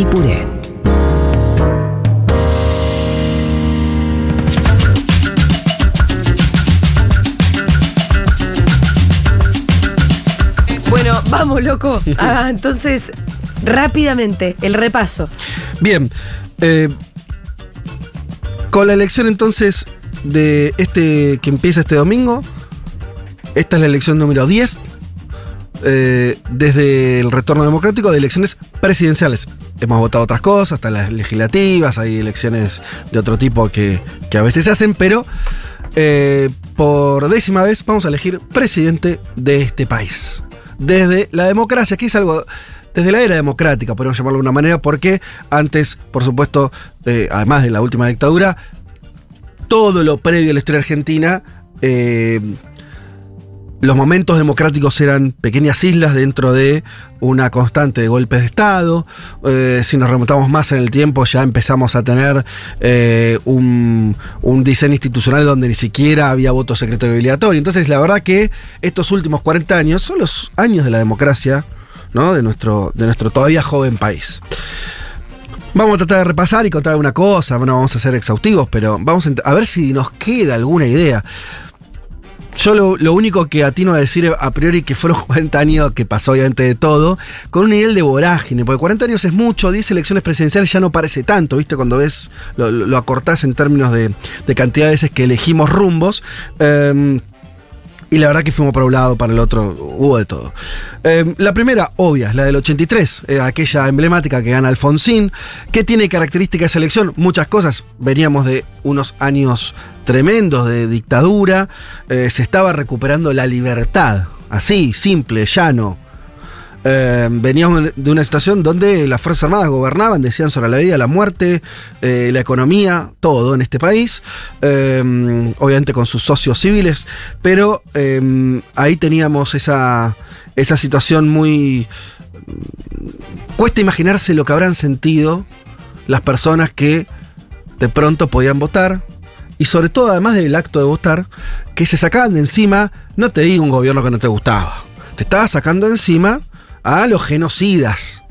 y puré. Bueno, vamos, loco. Ah, entonces, rápidamente, el repaso. Bien. eh, con la elección entonces de este que empieza este domingo, esta es la elección número 10 eh, desde el retorno democrático de elecciones presidenciales. Hemos votado otras cosas, hasta las legislativas, hay elecciones de otro tipo que, a veces se hacen, pero eh, por décima vez vamos a elegir presidente de este país. Desde la democracia, que es algo desde la era democrática, podemos llamarlo de una manera, porque antes, por supuesto, eh, además de la última dictadura, todo lo previo a la historia argentina, los momentos democráticos eran pequeñas islas dentro de una constante de golpes de Estado. Eh, si nos remontamos más en el tiempo, ya empezamos a tener eh, un, diseño institucional donde ni siquiera había voto secreto y obligatorio. Entonces, la verdad que estos últimos 40 años son los años de la democracia, ¿no? De nuestro, de nuestro todavía joven país. Vamos a tratar de repasar y contar alguna cosa, no vamos a ser exhaustivos, pero vamos a ver si nos queda alguna idea. Yo lo, lo único que atino a decir a priori que fueron 40 años que pasó obviamente de todo, con un nivel de vorágine, porque 40 años es mucho, 10 elecciones presidenciales ya no parece tanto, ¿viste? Cuando ves, lo, lo- acortás en términos de, de cantidad de veces que elegimos rumbos. Em, y la verdad que fuimos para un lado, para el otro, hubo de todo. Eh, la primera, obvia, es la del 83, eh, aquella emblemática que gana Alfonsín. ¿Qué tiene característica esa elección? Muchas cosas. Veníamos de unos años tremendos de dictadura, eh, se estaba recuperando la libertad, así, simple, llano. Eh, veníamos de una situación donde las Fuerzas Armadas gobernaban, decían sobre la vida, la muerte, eh, la economía, todo en este país, eh, obviamente con sus socios civiles, pero ahí teníamos esa, esa situación muy... Cuesta imaginarse lo que habrán sentido las personas que de pronto podían votar, y sobre todo además del acto de votar, que se sacaban de encima, no te digo un gobierno que no te gustaba, te estaba sacando de encima a los genocidas.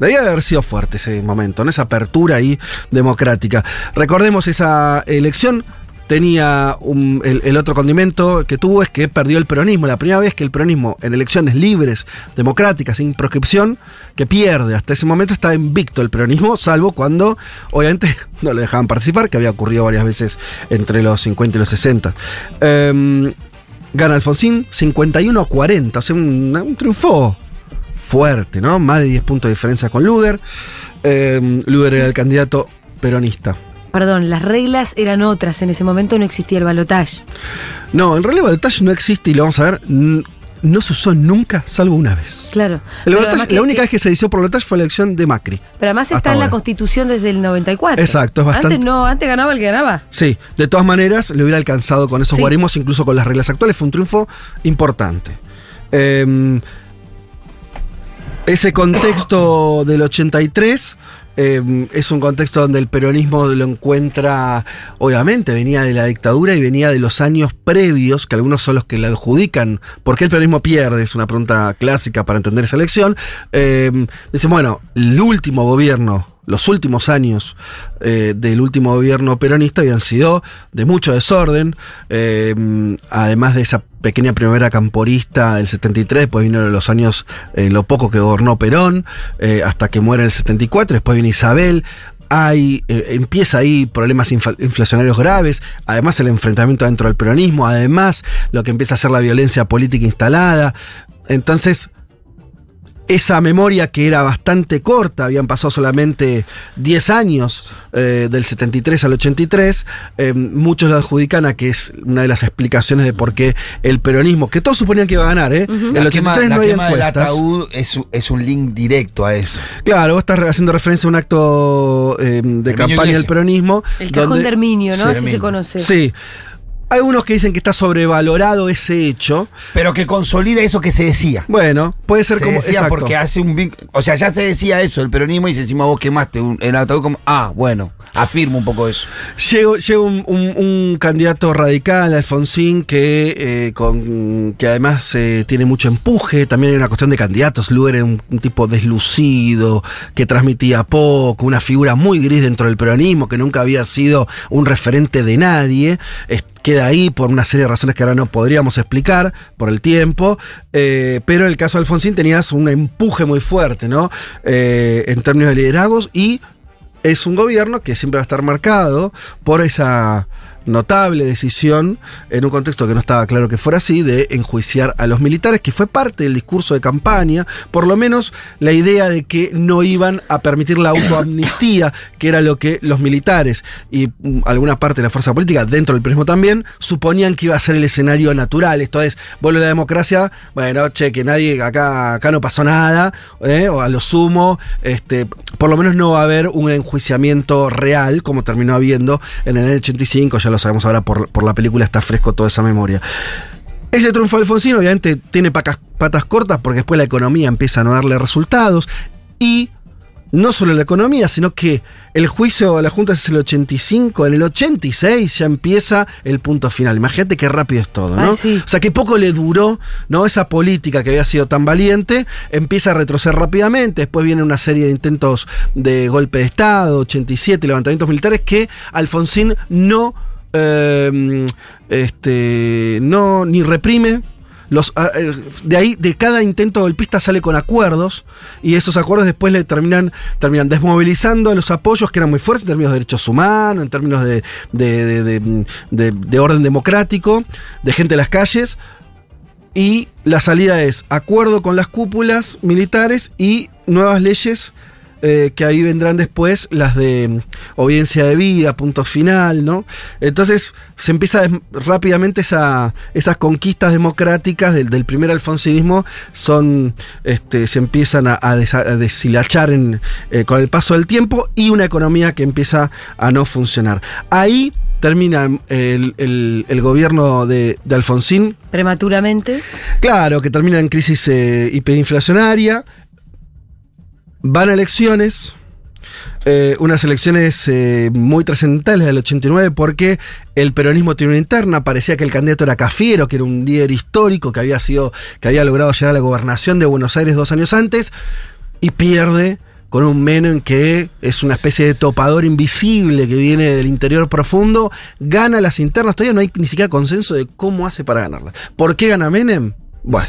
Debía de haber sido fuerte ese momento, ¿no? esa apertura ahí democrática. Recordemos esa elección. Tenía un- el, otro condimento que tuvo es que perdió el peronismo. La primera vez que el peronismo en elecciones libres, democráticas, sin proscripción, que pierde. Hasta ese momento está invicto el peronismo, salvo cuando, obviamente, no le dejaban participar, que había ocurrido varias veces entre los 50 y los 60. Em, gana Alfonsín 51 a 40, o sea, un, un triunfo fuerte, ¿no? Más de 10 puntos de diferencia con Luder. Eh, Luder era el candidato peronista. Perdón, las reglas eran otras. En ese momento no existía el balotaje. No, en realidad el balotaje no existe y lo vamos a ver. No se usó nunca, salvo una vez. Claro. El balotaje- que- la única vez que se hizo por balotaje fue la elección de Macri. Pero además está en la constitución desde el 94. Exacto, es bastante- Antes no, antes ganaba el que ganaba. Sí, de todas maneras, le hubiera alcanzado con esos Sí. guarismos, incluso con las reglas actuales. Fue un triunfo importante. Eh, ese contexto del 83 eh, es un contexto donde el peronismo lo encuentra, obviamente, venía de la dictadura y venía de los años previos, que algunos son los que le adjudican. Por qué el peronismo pierde, es una pregunta clásica para entender esa elección. Eh, dicen, bueno, el último gobierno los últimos años eh, del último gobierno peronista habían sido de mucho desorden, eh, además de esa pequeña primavera camporista del 73, después vino los años, eh, lo poco que gobernó Perón, eh, hasta que muere el 74, después viene Isabel, hay, eh, empieza ahí problemas inflacionarios graves, además el enfrentamiento dentro del peronismo, además lo que empieza a ser la violencia política instalada. Entonces, esa memoria que era bastante corta, habían pasado solamente 10 años eh, del 73 al 83, eh, muchos la adjudican a que es una de las explicaciones de por qué el peronismo, que todos suponían que iba a ganar, ¿eh? En el quema, 83 la no había quema del encuestas. ataúd es, un- es un link directo a eso. Claro, vos estás haciendo referencia a un acto eh, de Herminio campaña del peronismo. El cajón donde- de Herminio, ¿no? Sí, Así se conoce. Sí. Hay unos que dicen que está sobrevalorado ese hecho. Pero que consolida eso que se decía. Bueno, puede ser Se como. decía exacto. porque hace un O sea, ya se decía eso, el peronismo, y se encima vos quemaste un, el ataúd como. Ah, bueno, afirmo un poco eso. Llega, llega un, un- un candidato radical, Alfonsín, que, eh, con, que además eh, tiene mucho empuje. También hay una cuestión de candidatos. Lugar era un, un tipo deslucido, que transmitía poco, una figura muy gris dentro del peronismo, que nunca había sido un referente de nadie. Queda ahí por una serie de razones que ahora no podríamos explicar por el tiempo. eh, pero el caso de Alfonsín tenías un empuje muy fuerte, ¿no? Eh, en términos de liderazgos y es un gobierno que siempre va a estar marcado por esa notable decisión, en un contexto que no estaba claro que fuera así, de enjuiciar a los militares, que fue parte del discurso de campaña, por lo menos la idea de que no iban a permitir la autoamnistía, que era lo que los militares y mm, alguna parte de la fuerza política, dentro del peronismo también, suponían que iba a ser el escenario natural. Esto es, vuelve la democracia, bueno, che, que nadie, acá, acá no pasó nada, ¿eh? o a lo sumo, este, por lo menos no va a haber un enjuiciamiento real, como terminó habiendo en el año 85, ya lo sabemos ahora por, por la película, está fresco toda esa memoria. Ese triunfo de Alfonsín obviamente tiene pacas- patas cortas porque después la economía empieza a no darle resultados y no solo la economía, sino que el juicio de la Junta es el 85, en el 86 ya empieza el punto final. Imagínate qué rápido es todo, ¿no? Ay, sí. O sea, que poco le duró, ¿no? Esa política que había sido tan valiente, empieza a retroceder rápidamente, después viene una serie de intentos de golpe de Estado, 87, levantamientos militares, que Alfonsín no, eh, este, no, ni reprime, los, ah, eh, de ahí, de cada intento golpista sale con acuerdos y esos acuerdos después le terminan, terminan desmovilizando los apoyos que eran muy fuertes en términos de derechos humanos, en términos de- de- de- de orden democrático, de gente en las calles. Y la salida es acuerdo con las cúpulas militares y nuevas leyes eh, que ahí vendrán después, las de mm, obediencia de vida, punto final, ¿no? Entonces se empieza rápidamente esa, esas conquistas democráticas del, del primer alfonsinismo son, este, se empiezan a, a desa- a deshilachar en, eh, con el paso del tiempo y una economía que empieza a no funcionar. Ahí termina el, el- el gobierno de, de Alfonsín, Prematuramente. Claro, que termina en crisis eh, hiperinflacionaria. Van a elecciones. eh, unas elecciones eh, muy trascendentales del 89 porque el peronismo tiene una interna, parecía que el candidato era Cafiero, que era un líder histórico que había sido, que había logrado llegar a la gobernación de Buenos Aires dos años antes, y pierde con un Menem que es una especie de topador invisible que viene del interior profundo, gana las internas, todavía no hay ni siquiera consenso de cómo hace para ganarlas. ¿Por qué gana Menem? Bueno,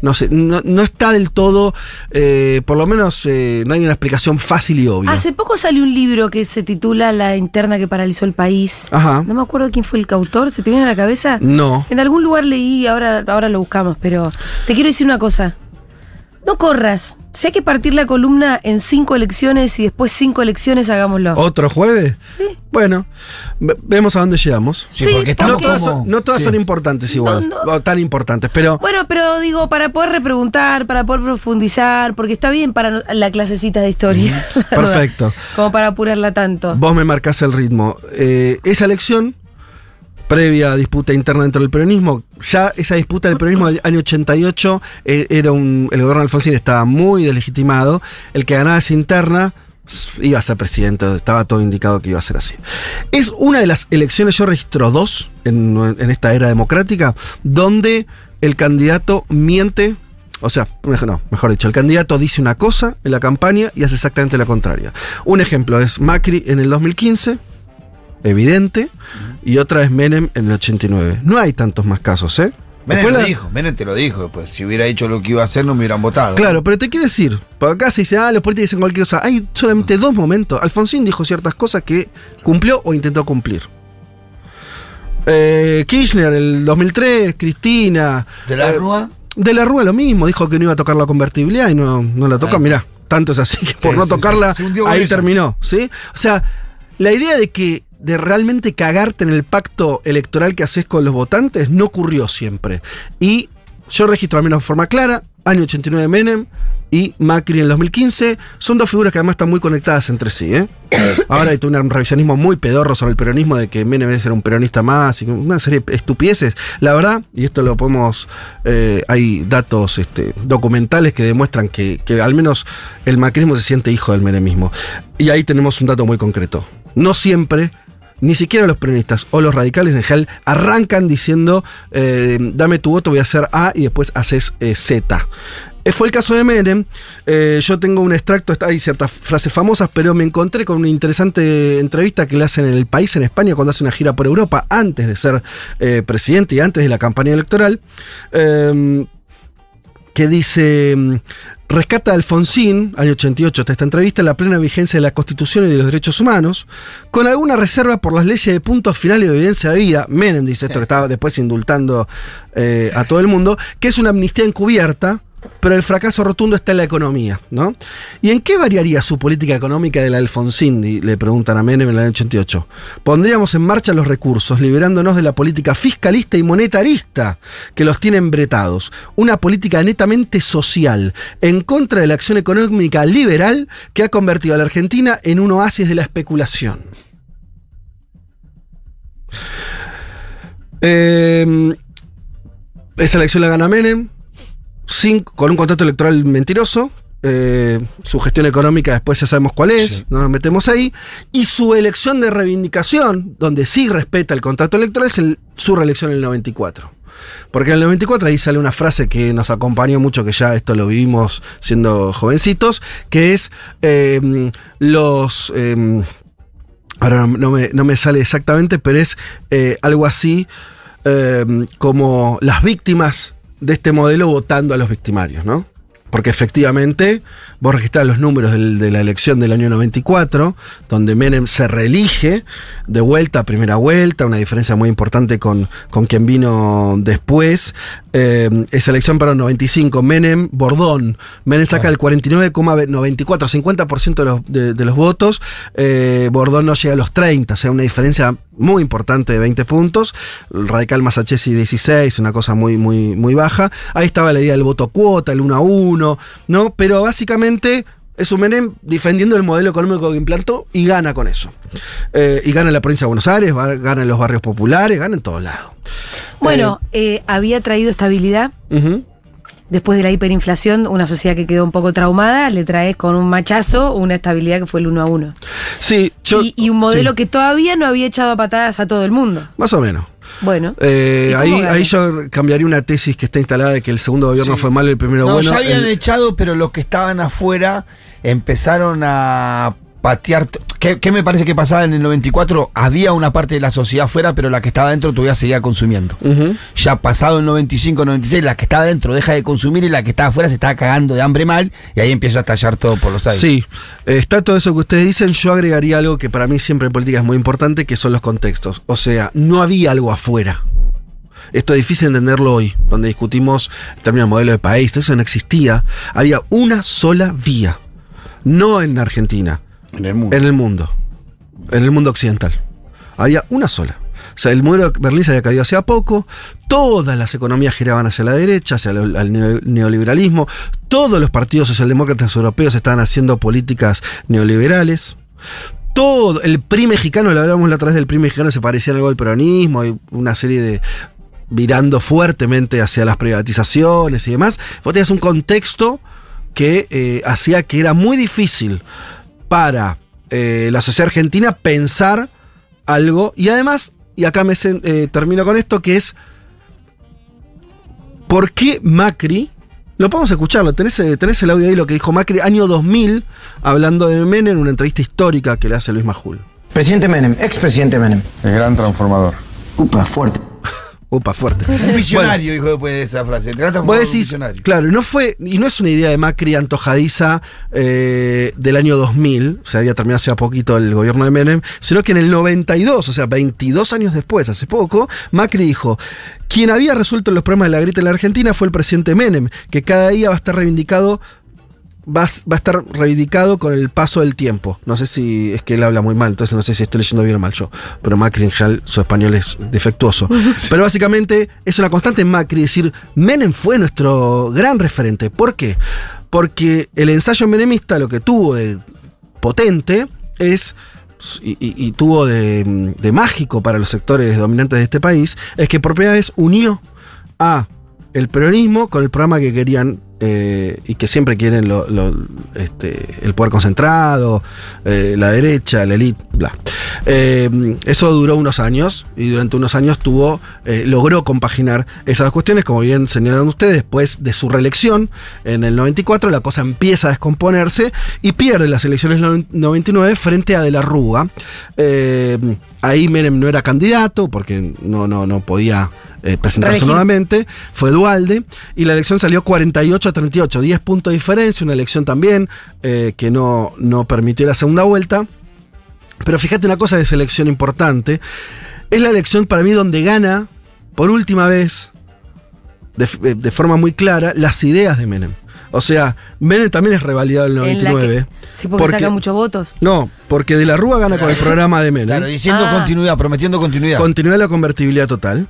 no sé, no, no está del todo, eh, por lo menos eh, no hay una explicación fácil y obvia. Hace poco salió un libro que se titula La interna que paralizó el país. Ajá. No me acuerdo quién fue el autor, ¿se te viene a la cabeza? No. En algún lugar leí, ahora, ahora lo buscamos, pero te quiero decir una cosa. No corras. Si hay que partir la columna en cinco elecciones y después cinco elecciones, hagámoslo. ¿Otro jueves? Sí. Bueno, ve- vemos a dónde llegamos. Sí, porque No estamos porque- todas, como- son, no todas sí. son importantes igual, No, no. o tan importantes, pero Bueno, pero digo, para poder repreguntar, para poder profundizar, porque está bien para no- la clasecita de historia. la verdad, perfecto. Como para apurarla tanto. Vos me marcás el ritmo. Eh, esa elección, previa disputa interna dentro del peronismo, ya esa disputa del peronismo del año 88 eh, era un, el gobierno de Alfonsín estaba muy deslegitimado. El que ganaba esa interna iba a ser presidente, estaba todo indicado que iba a ser así. Es una de las elecciones, yo registro dos en, en esta era democrática, donde el candidato miente. O sea, no, mejor dicho, el candidato dice una cosa en la campaña y hace exactamente la contraria. Un ejemplo es Macri en el 2015, evidente, y otra es Menem en el 89. No hay tantos más casos, ¿eh? Menem Después lo la- dijo, Menem te lo dijo. Pues si hubiera hecho lo que iba a hacer, no me hubieran votado. Claro, pero te quiero decir, por acá se dice, ah, los políticos dicen cualquier cosa. Hay solamente dos momentos. Alfonsín dijo ciertas cosas que cumplió o intentó cumplir. Eh, Kirchner, el 2003, Cristina. De la eh, Rúa, De la Rúa lo mismo, dijo que no iba a tocar la convertibilidad y no, no la toca. Mirá, tanto es así que por no tocarla, ahí eso. terminó, ¿sí? O sea, la idea de que de realmente cagarte en el pacto electoral que haces con los votantes no ocurrió siempre. Y yo registro al menos de forma clara, año 89 de Menem y Macri en el 2015, son dos figuras que además están muy conectadas entre sí. ¿eh? Ahora hay un revisionismo muy pedorro sobre el peronismo de que Menem debe ser un peronista más y una serie de estupideces. La verdad, y esto lo podemos, eh, hay datos este, documentales que demuestran que, que al menos el macrismo se siente hijo del menemismo. Y ahí tenemos un dato muy concreto. No siempre ni siquiera los peronistas o los radicales en general arrancan diciendo, eh, dame tu voto, voy a hacer A y después haces eh, Z. Eh, Fue el caso de Menem. Yo tengo un extracto, hay ciertas frases famosas, pero me encontré con una interesante entrevista que le hacen en el país, en España, cuando hace una gira por Europa, antes de ser presidente y antes de la campaña electoral. Que dice, mm, rescata a Alfonsín, año 88, está esta entrevista, la plena vigencia de la Constitución y de los derechos humanos, con alguna reserva por las leyes de punto final y de evidencia de vida, Menem dice esto que estaba después indultando eh, a todo el mundo, que es una amnistía encubierta, pero el fracaso rotundo está en la economía, ¿no? ¿Y en qué variaría su política económica del Alfonsín? Y le preguntan a Menem en el año 88. Pondríamos en marcha los recursos, liberándonos de la política fiscalista y monetarista que los tiene embretados. Una política netamente social, en contra de la acción económica liberal que ha convertido a la Argentina en un oasis de la especulación. Eh, esa elección la gana Menem, sin- con un contrato electoral mentiroso. eh, su gestión económica después ya sabemos cuál es, Sí. no nos metemos ahí. Y su elección de reivindicación, donde sí respeta el contrato electoral, es el- su reelección en el 94. Porque en el 94 ahí sale una frase que nos acompañó mucho, que ya esto lo vivimos siendo jovencitos, que es eh, los... eh, ahora no, me, no me sale exactamente, pero es eh, algo así eh, como las víctimas de este modelo votando a los victimarios, ¿no? Porque efectivamente, vos registrás los números del- de la elección del año 94, donde Menem se reelige de vuelta a primera vuelta, una diferencia muy importante con, con quien vino después. Eh, esa elección para el 95, Menem, Bordón. Menem saca el 49,94, 50% de los, de, de los votos. Eh, Bordón no llega a los 30, o sea, una diferencia muy importante de 20 puntos. El radical Masachesi 16, una cosa muy, muy, muy baja. Ahí estaba la idea del voto cuota, el 1 a 1, ¿no? Pero básicamente es un Menem defendiendo el modelo económico que implantó y gana con eso. Eh, y gana en la provincia de Buenos Aires, va- gana en los barrios populares, gana en todos lados. Bueno, eh, había traído estabilidad. Después de la hiperinflación, una sociedad que quedó un poco traumada, le traes con un machazo una estabilidad que fue el uno a uno. Sí, yo. y, y un modelo sí, que todavía no había echado a patadas a todo el mundo. Más o menos. Bueno. Eh, ¿Y cómo ahí, ahí yo cambiaría una tesis que está instalada de que el segundo gobierno Sí. fue malo y el primero No, bueno. ya habían El- echado, pero los que estaban afuera empezaron a patear. ¿Qué, qué me parece que pasaba en el 94? Había una parte de la sociedad afuera, pero la que estaba dentro todavía seguía consumiendo. Ya pasado el 95, 96, la que estaba dentro deja de consumir y la que estaba afuera se estaba cagando de hambre mal y ahí empieza a estallar todo por los aires. Sí, eh, está todo eso que ustedes dicen. Yo agregaría algo que para mí siempre en política es muy importante, que son los contextos. O sea, no había algo afuera. Esto es difícil de entenderlo hoy, donde discutimos el término de modelo de país, todo eso no existía. Había una sola vía. No en Argentina, En el mundo. en el mundo. En el mundo occidental. Había una sola. O sea, el muro de Berlín se había caído hacía poco, todas las economías giraban hacia la derecha, hacia el al neo- neoliberalismo, todos los partidos socialdemócratas europeos estaban haciendo políticas neoliberales. Todo, el PRI mexicano, lo hablamos la otra del PRI mexicano, se parecía algo al peronismo, hay una serie de virando fuertemente hacia las privatizaciones y demás. Vos tenías un contexto que eh, hacía que era muy difícil para eh, la sociedad argentina pensar algo. Y además, y acá me eh, termino con esto, que es ¿por qué Macri? Lo podemos escucharlo, tenés, eh, tenés el audio ahí, lo que dijo Macri año 2000, hablando de Menem en una entrevista histórica que le hace Luis Majul. Presidente Menem, expresidente Menem. El gran transformador. Upa, fuerte. Upa, fuerte. Un visionario, dijo después de esa frase. La Vos un decís, visionario. claro, y no fue, y no es una idea de Macri antojadiza eh, del año 2000, o sea, había terminado hace poquito el gobierno de Menem, sino que en el 92, o sea, 22 años después, hace poco, Macri dijo, quien había resuelto los problemas de la grieta en la Argentina fue el presidente Menem, que cada día va a estar reivindicado va, a- va a estar reivindicado con el paso del tiempo. No sé si es que él habla muy mal, entonces no sé si estoy leyendo bien o mal yo. Pero Macri en general, su español es defectuoso. Pero básicamente es una constante en Macri decir, Menem fue nuestro gran referente. ¿Por qué? Porque el ensayo menemista lo que tuvo de potente es y, y- y tuvo de, de mágico para los sectores dominantes de este país, es que por primera vez unió a el peronismo con el programa que querían eh, y que siempre quieren lo- lo- este, el poder concentrado, eh, la derecha, la élite, bla. Eh, eso duró unos años y durante unos años tuvo, logró compaginar esas dos cuestiones, como bien señalaron ustedes, después de su reelección en el 94 la cosa empieza a descomponerse y pierde las elecciones del 99 frente a De la Rúa. Ahí Menem no era candidato porque no, no, no podía presentarse nuevamente, fue Dualde, y la elección salió 48 a 38, 10 puntos de diferencia, una elección también eh, que no, no permitió la segunda vuelta. Pero fíjate una cosa de esa elección importante, es la elección para mí donde gana, por última vez, de, f- de forma muy clara, las ideas de Menem. O sea, Menem también es revalidado en el En la 99. que- sí, porque, porque- saca muchos votos. No, porque De la Rúa gana con el programa de Menem. Claro, diciendo Ah. continuidad, prometiendo continuidad. Continuidad de la convertibilidad total.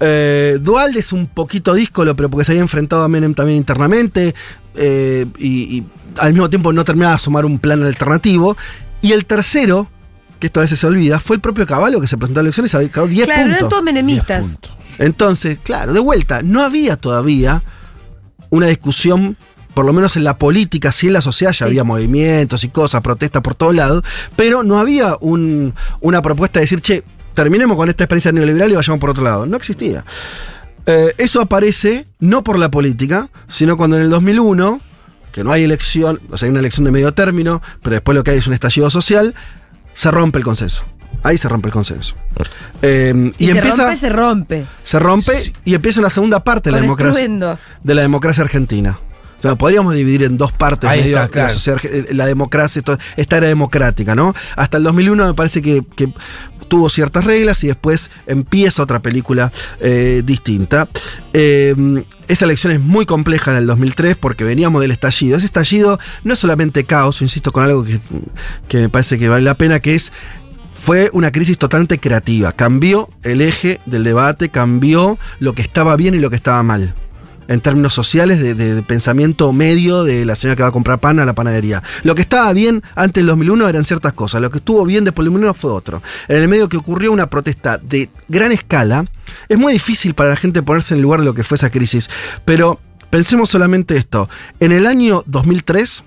Eh, Dualde es un poquito díscolo, pero porque se había enfrentado a Menem también internamente eh, y, y al mismo tiempo no terminaba de asomar un plan alternativo. Y el tercero, que esto a veces se olvida, fue el propio Caballo que se presentó a elecciones y sacó 10 Claro, eran puntos. todos menemistas. 10 puntos. Entonces, claro, de vuelta, no había todavía una discusión, por lo menos en la política, sí en la sociedad ya Sí. había movimientos y cosas, protestas por todos lados, pero no había un- una propuesta de decir, che, terminemos con esta experiencia neoliberal y vayamos por otro lado. No existía. Eh, eso aparece no por la política, sino cuando en el 2001, que no hay elección, o sea, hay una elección de medio término, pero después lo que hay es un estallido social, se rompe el consenso. Ahí se rompe el consenso. Eh, Y, y, se empieza, rompe, se rompe. se rompe Sí. y empieza una segunda parte de la, democracia, de la democracia argentina. O sea, podríamos dividir en dos partes Ahí medio está, la, claro. sociedad arge- eh, la democracia, esto- esta era democrática, ¿no? Hasta el 2001 me parece que, que tuvo ciertas reglas y después empieza otra película eh, distinta. Eh, esa elección es muy compleja en el 2003 porque veníamos del estallido. Ese estallido no es solamente caos, insisto con algo que, que me parece que vale la pena, que es fue una crisis totalmente creativa. Cambió el eje del debate, cambió lo que estaba bien y lo que estaba mal. En términos sociales, de, de- de pensamiento medio de la señora que va a comprar pan a la panadería. Lo que estaba bien antes del 2001 eran ciertas cosas. Lo que estuvo bien después del 2001 fue otro. En el medio que ocurrió una protesta de gran escala, es muy difícil para la gente ponerse en el lugar de lo que fue esa crisis. Pero pensemos solamente esto. En el año 2003,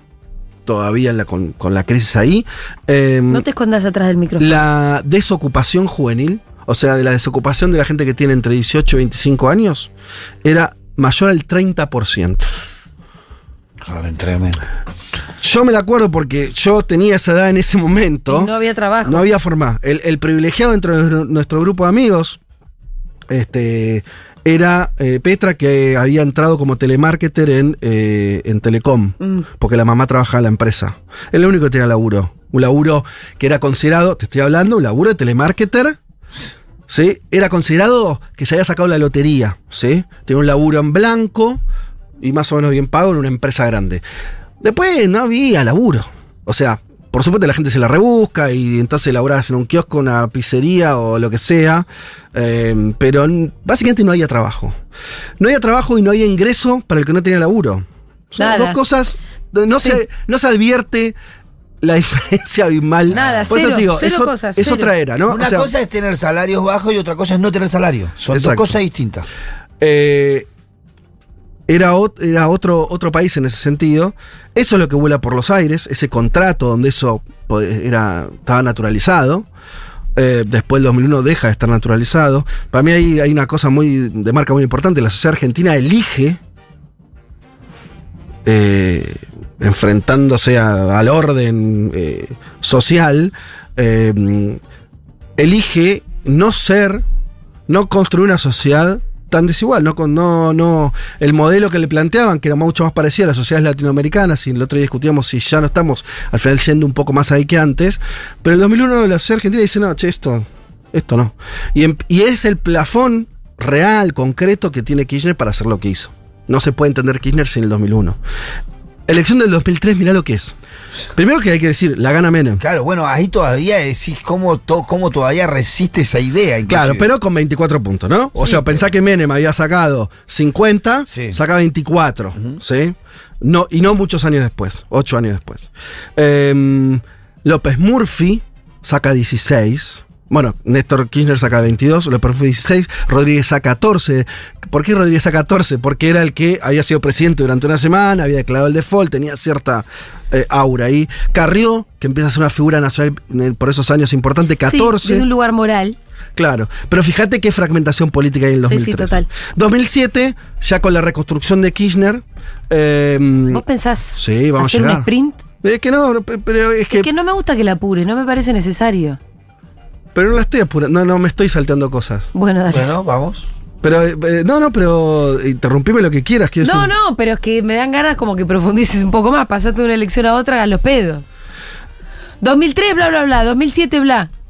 todavía la- con, con la crisis ahí, em, No te escondas atrás del micrófono. la desocupación juvenil, o sea, de la desocupación de la gente que tiene entre 18 y 25 años, era mayor al 30%. Claro, tremendo. Yo me la acuerdo porque yo tenía esa edad en ese momento. No había trabajo. No había forma. El, el privilegiado dentro de nuestro- grupo de amigos este, era eh, Petra, que había entrado como telemarketer en, eh, en Telecom, Mm. porque la mamá trabajaba en la empresa. Es el único que tenía laburo. Un laburo que era considerado, te estoy hablando, un laburo de telemarketer. ¿Sí? Era considerado que se había sacado la lotería. ¿sí? Tenía un laburo en blanco y más o menos bien pago en una empresa grande. Después no había laburo. O sea, por supuesto la gente se la rebusca y entonces laburabas en un kiosco, una pizzería o lo que sea. eh, pero básicamente no había trabajo. No había trabajo y no había ingreso para el que no tenía laburo. Son Nada. dos cosas. No, Sí. se, no se advierte la diferencia abismal. Nada, Por eso cero, te digo, cero es, cosas, es cero. otra era, ¿no? Una O sea, cosa es tener salarios bajos y otra cosa es no tener salario. Son Exacto. dos cosas distintas. Eh, era, ot- era otro, otro país en ese sentido. Eso es lo que vuela por los aires, ese contrato donde eso po- era, estaba naturalizado. Eh, después del 2001 deja de estar naturalizado. Para mí hay, hay una cosa muy de marca muy importante. La sociedad argentina elige, eh, enfrentándose al orden eh, social, eh, elige no ser no construir una sociedad tan desigual, no, no, no, el modelo que le planteaban, que era mucho más parecido a las sociedades latinoamericanas, y el otro día discutíamos si ya no estamos al final yendo un poco más ahí que antes, pero el 2001 la argentina dice, no, che, esto, esto no. Y, y es el plafón real, concreto que tiene Kirchner para hacer lo que hizo. No se puede entender Kirchner sin el 2001. Elección del 2003, mirá lo que es. Primero que hay que decir, la gana Menem. Claro, bueno, ahí todavía decís cómo, to- cómo todavía resiste esa idea. inclusive. Claro, pero con 24 puntos, ¿no? O Sí, sea, pero- pensá que Menem había sacado 50, Sí. saca 24, ¿sí? No, y no muchos años después, 8 años después. Em, López Murphy saca 16. Bueno, Néstor Kirchner saca 22, López Murphy 16, Rodríguez saca 14. ¿Por qué Rodríguez saca 14? Porque era el que había sido presidente durante una semana, había declarado el default, tenía cierta eh, aura ahí. Carrió, que empieza a ser una figura nacional por esos años importante, 14. Sí, de un lugar moral. Claro, pero fíjate qué fragmentación política hay en el Sí, 2003. sí, total. 2007, ya con la reconstrucción de Kirchner. eh, ¿Vos pensás Sí, vamos a hacer un llegar. sprint? es que no, pe- pero es que, Es que no me gusta que la apure, no me parece necesario. Pero no la estoy apurando, no, no me estoy salteando cosas. Bueno, dale. Bueno, vamos. Pero eh, eh, no, no, pero interrumpime lo que quieras, No, decir- no, pero es que me dan ganas como que profundices un poco más. Pasaste de una elección a otra a los pedos. 2003, bla, bla, bla. 2007, bla.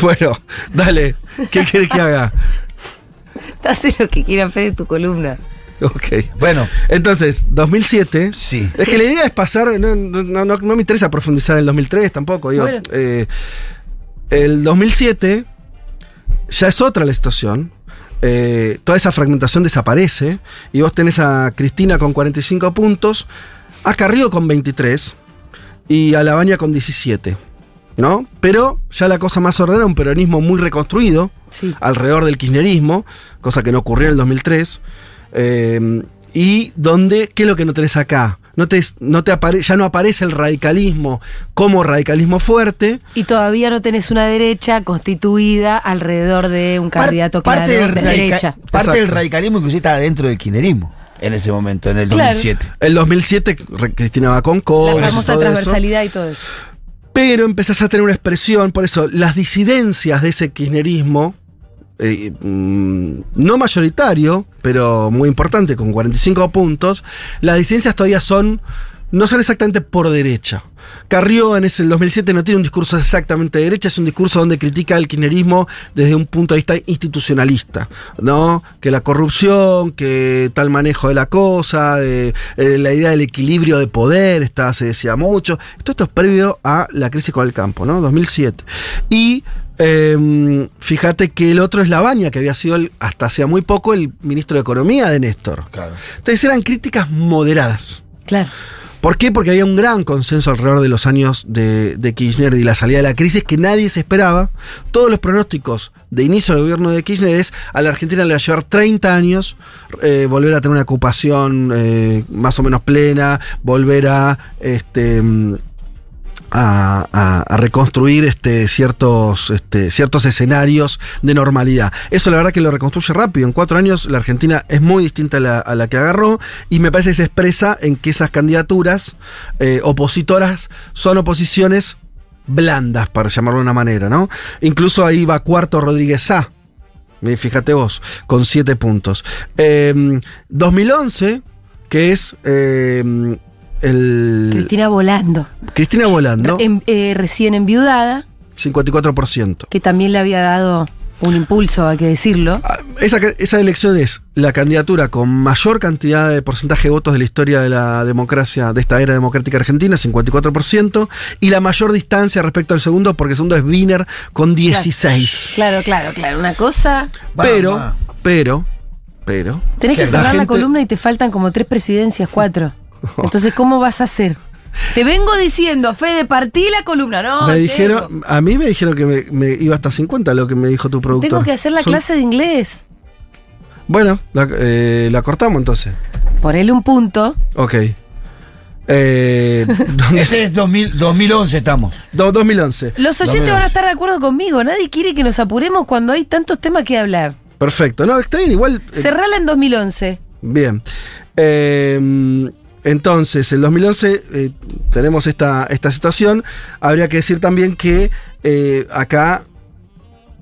Bueno, dale, ¿qué quieres que haga? Hace lo que quiera Fede de tu columna. Ok. Bueno, Entonces, 2007. sí. Es que la idea es pasar, no, no, no, no me interesa profundizar en el 2003 tampoco, digo. Bueno. eh, el 2007 ya es otra la situación. eh, toda esa fragmentación desaparece y vos tenés a Cristina con 45 puntos, a Carrillo con 23 y a Lavagna con 17. ¿No? Pero ya la cosa más ordenada, un peronismo muy reconstruido Sí. alrededor del kirchnerismo, cosa que no ocurrió en el 2003. eh, y donde, ¿qué es lo que no tenés acá? No te, no te apare- ya no aparece el radicalismo como radicalismo fuerte. Y todavía no tenés una derecha constituida alrededor de un Par- candidato parte claro del de derecha. Parte Exacto. del radicalismo inclusive estaba dentro del kirchnerismo en ese momento, en el Claro. 2007. El 2007, re- Cristina va con La famosa eso. transversalidad y todo eso. Pero empezás a tener una expresión, por eso, las disidencias de ese kirchnerismo, eh, mm, no mayoritario, pero muy importante, con 45 puntos, las disidencias todavía son, no son exactamente por derecha. Carrió en ese el 2007 no tiene un discurso exactamente de derecha, es un discurso donde critica el kirchnerismo desde un punto de vista institucionalista, ¿no? Que la corrupción, que tal manejo de la cosa, de, eh, la idea del equilibrio de poder, está, se decía mucho. Todo esto es previo a la crisis con el campo, ¿no? 2007. Y eh, fíjate que el otro es Lavagna, que había sido el- hasta hacía muy poco el ministro de Economía de Néstor. Claro. Entonces eran críticas moderadas. Claro. ¿Por qué? Porque había un gran consenso alrededor de los años de, de Kirchner y la salida de la crisis que nadie se esperaba. Todos los pronósticos de inicio del gobierno de Kirchner es a la Argentina le va a llevar 30 años eh, volver a tener una ocupación eh, más o menos plena, volver a este mm, a, reconstruir este, ciertos, este, ciertos escenarios de normalidad. Eso la verdad que lo reconstruye rápido. En cuatro años la Argentina es muy distinta a la, que agarró y me parece que se expresa en que esas candidaturas eh, opositoras son oposiciones blandas, para llamarlo de una manera, ¿no? Incluso ahí va cuarto Rodríguez A. Eh, Fíjate vos, con siete puntos. Eh, 2011, que es eh, el... Cristina volando. Cristina Volando, En- eh, recién enviudada, 54%. que también le había dado un impulso, hay que decirlo. Ah, Esa, esa elección es la candidatura con mayor cantidad de porcentaje de votos de la historia de la democracia, de esta era democrática argentina, 54%, y la mayor distancia respecto al segundo, porque el segundo es Wiener con 16. Claro, claro, claro. Una cosa. Pero, pero, pero, Tenés que la cerrar la columna y te faltan como tres presidencias, cuatro. Entonces, ¿cómo vas a hacer? Te vengo diciendo, Fede, partí la columna. No, me dijeron, a mí me dijeron que me, me iba hasta 50, lo que me dijo tu productor. Tengo que hacer la Son- clase de inglés. Bueno, la, eh, la cortamos entonces. Ponele un punto. Ok. Eh, ¿dónde- Ese es 2000 2011 estamos. do- 2011. Los oyentes van a estar de acuerdo conmigo. Nadie quiere que nos apuremos cuando hay tantos temas que hablar. Perfecto. No, está bien, igual. eh, Cerrala en 2011. Bien. Eh, entonces, en 2011 eh, tenemos esta, esta situación. Habría que decir también que eh, acá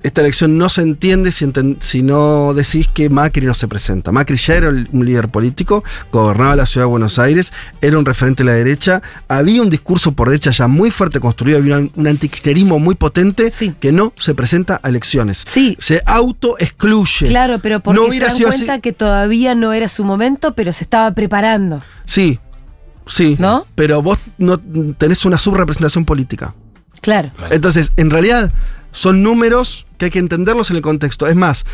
esta elección no se entiende si, enten- si no decís que Macri no se presenta. Macri ya era un líder político, gobernaba la ciudad de Buenos Aires, era un referente de la derecha, había un discurso por derecha ya muy fuerte construido, había un, un muy potente Sí. que no se presenta a elecciones. Sí. Se auto-excluye. Claro, pero porque No se dan cuenta así. que todavía no era su momento, pero se estaba preparando. Sí, sí. ¿No? Pero vos no tenés una subrepresentación política. Claro. Entonces, en realidad, son números que hay que entenderlos en el contexto. Es más,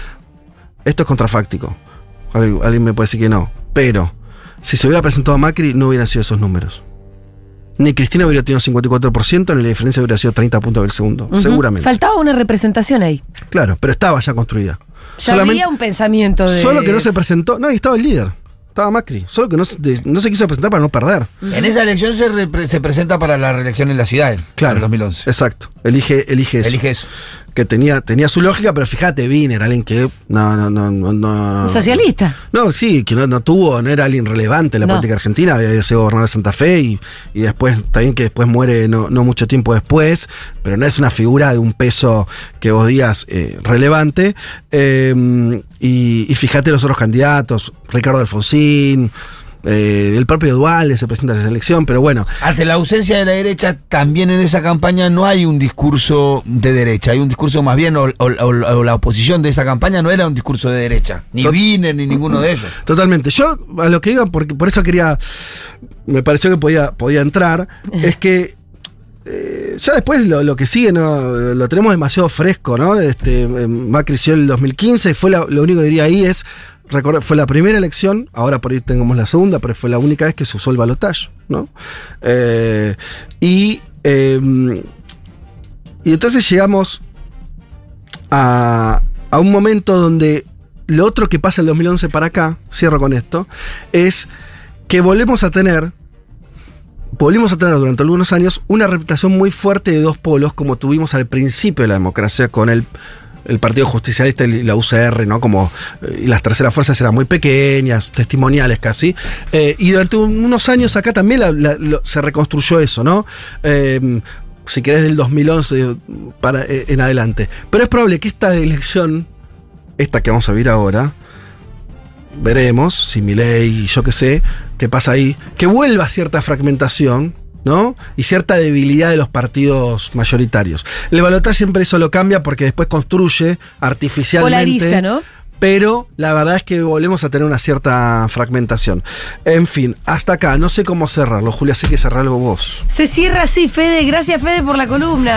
esto es contrafáctico. Alguien me puede decir que no. Pero, si se hubiera presentado Macri, no hubieran sido esos números. Ni Cristina hubiera tenido 54%, ni la diferencia hubiera sido 30 puntos del segundo. Seguramente. Faltaba una representación ahí. claro, pero estaba ya construida. Ya había un pensamiento de. Solo que no se presentó. No, y estaba el líder. Estaba Macri. Solo que no, no se quiso presentar para no perder. En esa elección se, repre- se presenta para la reelección en la ciudad, en Claro. el 2011. Exacto. Elige, elige eso. Elige eso. Que tenía, tenía su lógica, pero fíjate, Wiener, alguien que. No, no, no, no. no Socialista. No, sí, que no, no tuvo, no era alguien relevante en la No. política argentina, había sido gobernador de Santa Fe y, y después, bien que después muere no, no mucho tiempo después, pero no es una figura de un peso que vos digas eh, relevante. Eh, y, y fíjate los otros candidatos, Ricardo Alfonsín, eh, el propio Duales se presenta a la elección, pero bueno, Ante la ausencia de la derecha, también en esa campaña no hay un discurso de derecha, hay un discurso más bien, o, o- o- o la oposición de esa campaña no era un discurso de derecha, ni Tot- Wiener ni ninguno de ellos. Totalmente. Yo a lo que iba, porque por eso quería, me pareció que podía, podía entrar, es que eh, ya después lo, lo que sigue no lo tenemos demasiado fresco, ¿no? Este, Macri creció en el 2015, fue la- lo único que diría ahí es, fue la primera elección, ahora por ahí tengamos la segunda, pero fue la única vez que se usó el balotaje, ¿no? Eh, y, eh, y entonces llegamos a, a un momento donde lo otro que pasa el 2011 para acá, cierro con esto, es que volvemos a tener, volvimos a tener durante algunos años una reputación muy fuerte de dos polos como tuvimos al principio de la democracia con el, el Partido Justicialista y la UCR, ¿no? Como eh, y las terceras fuerzas eran muy pequeñas, testimoniales casi. Eh, y durante un- unos años acá también se reconstruyó eso, ¿no? Eh, si querés del 2011 para, en adelante. Pero es probable que esta elección, esta que vamos a vivir ahora, veremos si Milei, yo qué sé, qué pasa ahí, que vuelva cierta fragmentación, ¿no? Y cierta debilidad de los partidos mayoritarios. El balotaje siempre eso lo cambia porque después construye artificialmente. Polariza, ¿no? Pero la verdad es que volvemos a tener una cierta fragmentación. En fin, hasta acá, no sé cómo cerrarlo. Julia, sé que cerrarlo vos. Se cierra así, Fede. Gracias, Fede, por la columna.